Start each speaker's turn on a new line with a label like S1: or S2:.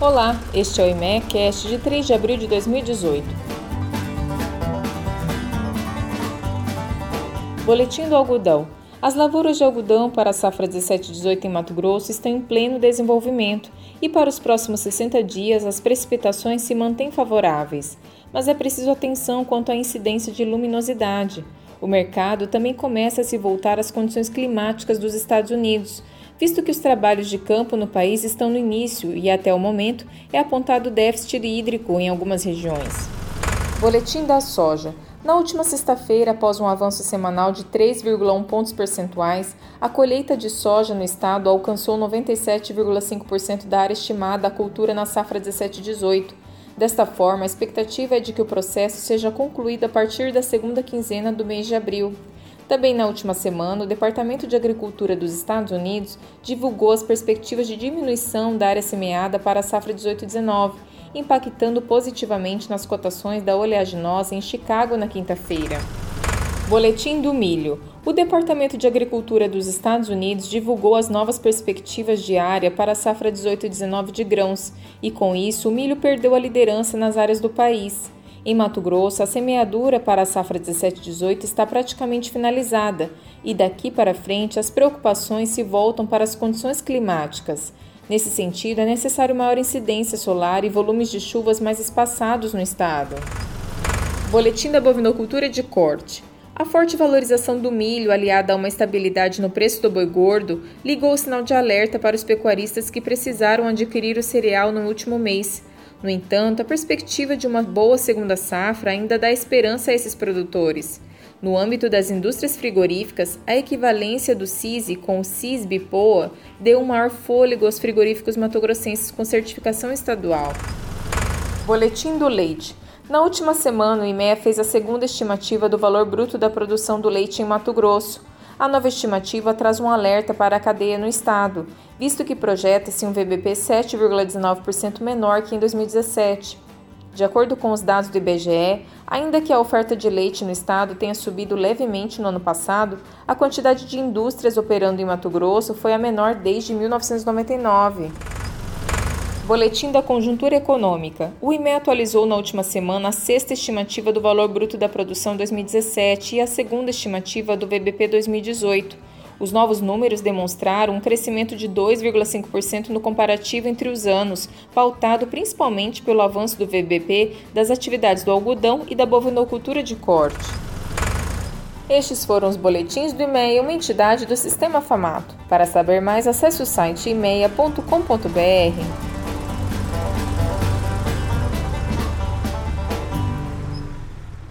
S1: Olá, este é o IMECast de 3 de abril de 2018. Boletim do Algodão. As lavouras de algodão para a safra 17-18 em Mato Grosso estão em pleno desenvolvimento e para os próximos 60 dias as precipitações se mantêm favoráveis, mas é preciso atenção quanto à incidência de luminosidade. O mercado também começa a se voltar às condições climáticas dos Estados Unidos, visto que os trabalhos de campo no país estão no início e, até o momento, é apontado déficit hídrico em algumas regiões. Boletim da soja. Na última sexta-feira, após um avanço semanal de 3,1 pontos percentuais, a colheita de soja no estado alcançou 97,5% da área estimada à cultura na safra 17-18. Desta forma, a expectativa é de que o processo seja concluído a partir da segunda quinzena do mês de abril. Também na última semana, o Departamento de Agricultura dos Estados Unidos divulgou as perspectivas de diminuição da área semeada para a safra 18-19, impactando positivamente nas cotações da oleaginosa em Chicago na quinta-feira. Boletim do milho. O Departamento de Agricultura dos Estados Unidos divulgou as novas perspectivas de área para a safra 18-19 de grãos, e com isso o milho perdeu a liderança nas áreas do país. Em Mato Grosso, a semeadura para a safra 17-18 está praticamente finalizada e daqui para frente as preocupações se voltam para as condições climáticas. Nesse sentido, é necessário maior incidência solar e volumes de chuvas mais espaçados no estado. Boletim da bovinocultura de corte. A forte valorização do milho, aliada a uma estabilidade no preço do boi gordo, ligou o sinal de alerta para os pecuaristas que precisaram adquirir o cereal no último mês. No entanto, a perspectiva de uma boa segunda safra ainda dá esperança a esses produtores. No âmbito das indústrias frigoríficas, a equivalência do CISI com o CISB-POA deu um maior fôlego aos frigoríficos matogrossenses com certificação estadual. Boletim do Leite. Na última semana, o IMEA fez a segunda estimativa do valor bruto da produção do leite em Mato Grosso. A nova estimativa traz um alerta para a cadeia no estado, visto que projeta-se um VBP 7,19% menor que em 2017. De acordo com os dados do IBGE, ainda que a oferta de leite no estado tenha subido levemente no ano passado, a quantidade de indústrias operando em Mato Grosso foi a menor desde 1999. Boletim da Conjuntura Econômica. O IME atualizou na última semana a sexta estimativa do valor bruto da produção 2017 e a segunda estimativa do VBP 2018. Os novos números demonstraram um crescimento de 2,5% no comparativo entre os anos, pautado principalmente pelo avanço do VBP das atividades do algodão e da bovinocultura de corte. Estes foram os boletins do IMEA, uma entidade do Sistema Famato. Para saber mais, acesse o site imeia.com.br.